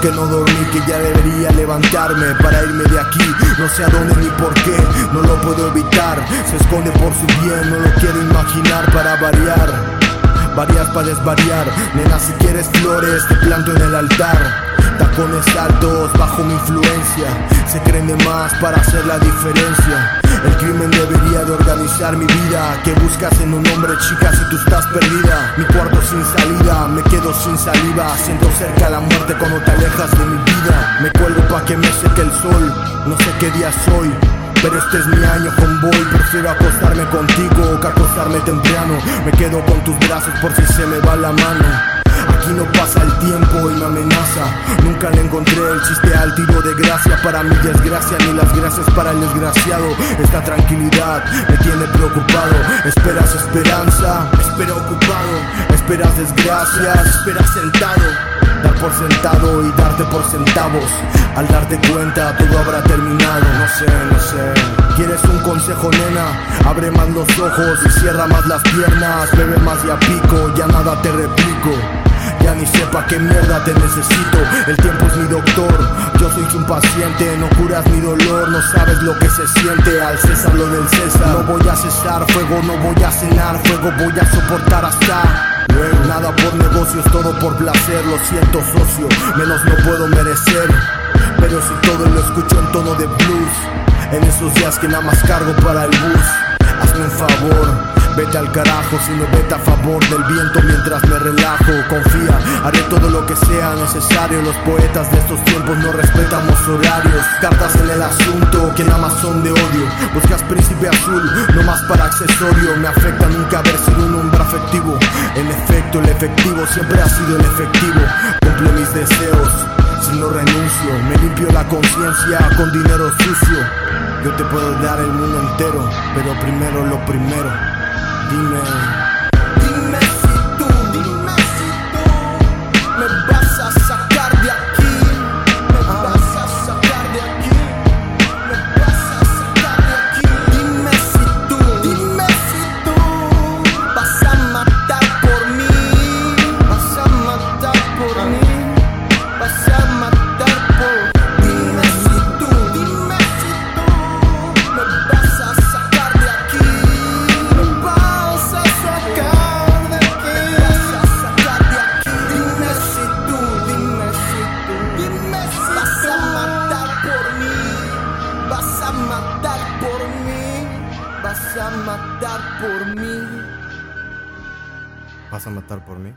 que no dormí, que ya debería levantarme para irme de aquí. No sé a dónde ni por qué, no lo puedo evitar. Se esconde por su bien, no lo quiero imaginar para variar. Varias para desvariar, nena si quieres flores te planto en el altar Tacones altos bajo mi influencia Se creen de más para hacer la diferencia El crimen debería de organizar mi vida. Que buscas en un hombre chica si tú estás perdida Mi cuarto sin salida, me quedo sin saliva. Siento cerca la muerte cuando te alejas de mi vida. Me cuelgo pa' que me seque el sol. No sé qué día soy pero este es mi año. Con boy Prefiero acostarme contigo que acostarme temprano. Me quedo con tus brazos por si se me va la mano Aquí no pasa el tiempo y me amenaza. Nunca le encontré el chiste al tiro de gracia. Para mi desgracia ni las gracias para el desgraciado. Esta tranquilidad me tiene preocupado. Esperas esperanza, espera ocupado. Esperas desgracias, esperas sentado. Dar por sentado y darte por centavos. Al darte cuenta todo habrá terminado. No sé, no sé. ¿Quieres un consejo nena? Abre más los ojos y cierra más las piernas. Bebe más y a pico, ya nada te replico sepa qué mierda te necesito. El tiempo es mi doctor, yo soy un paciente. No curas mi dolor, no sabes lo que se siente. Al César lo del César. No voy a cesar fuego, no voy a cenar fuego, voy a soportar hasta. Nada por negocios, todo por placer. Lo siento, socio, menos no puedo merecer. Pero si todo lo escucho en tono de blues, en esos días que nada más cargo para el bus, hazme un favor. Vete al carajo si no vete a favor del viento mientras me relajo. Confía, haré todo lo que sea necesario. Los poetas de estos tiempos no respetamos horarios. Cartas en el asunto que nada más son de odio. Buscas príncipe azul, no más para accesorio. Me afecta nunca haber sido un hombre afectivo. En efecto, el efectivo siempre ha sido el efectivo. Cumple mis deseos. Si no renuncio, me limpio la conciencia con dinero sucio. Yo te puedo dar el mundo entero, pero primero lo primero. be man. Vas a matar por mí. ¿Vas a matar por mí?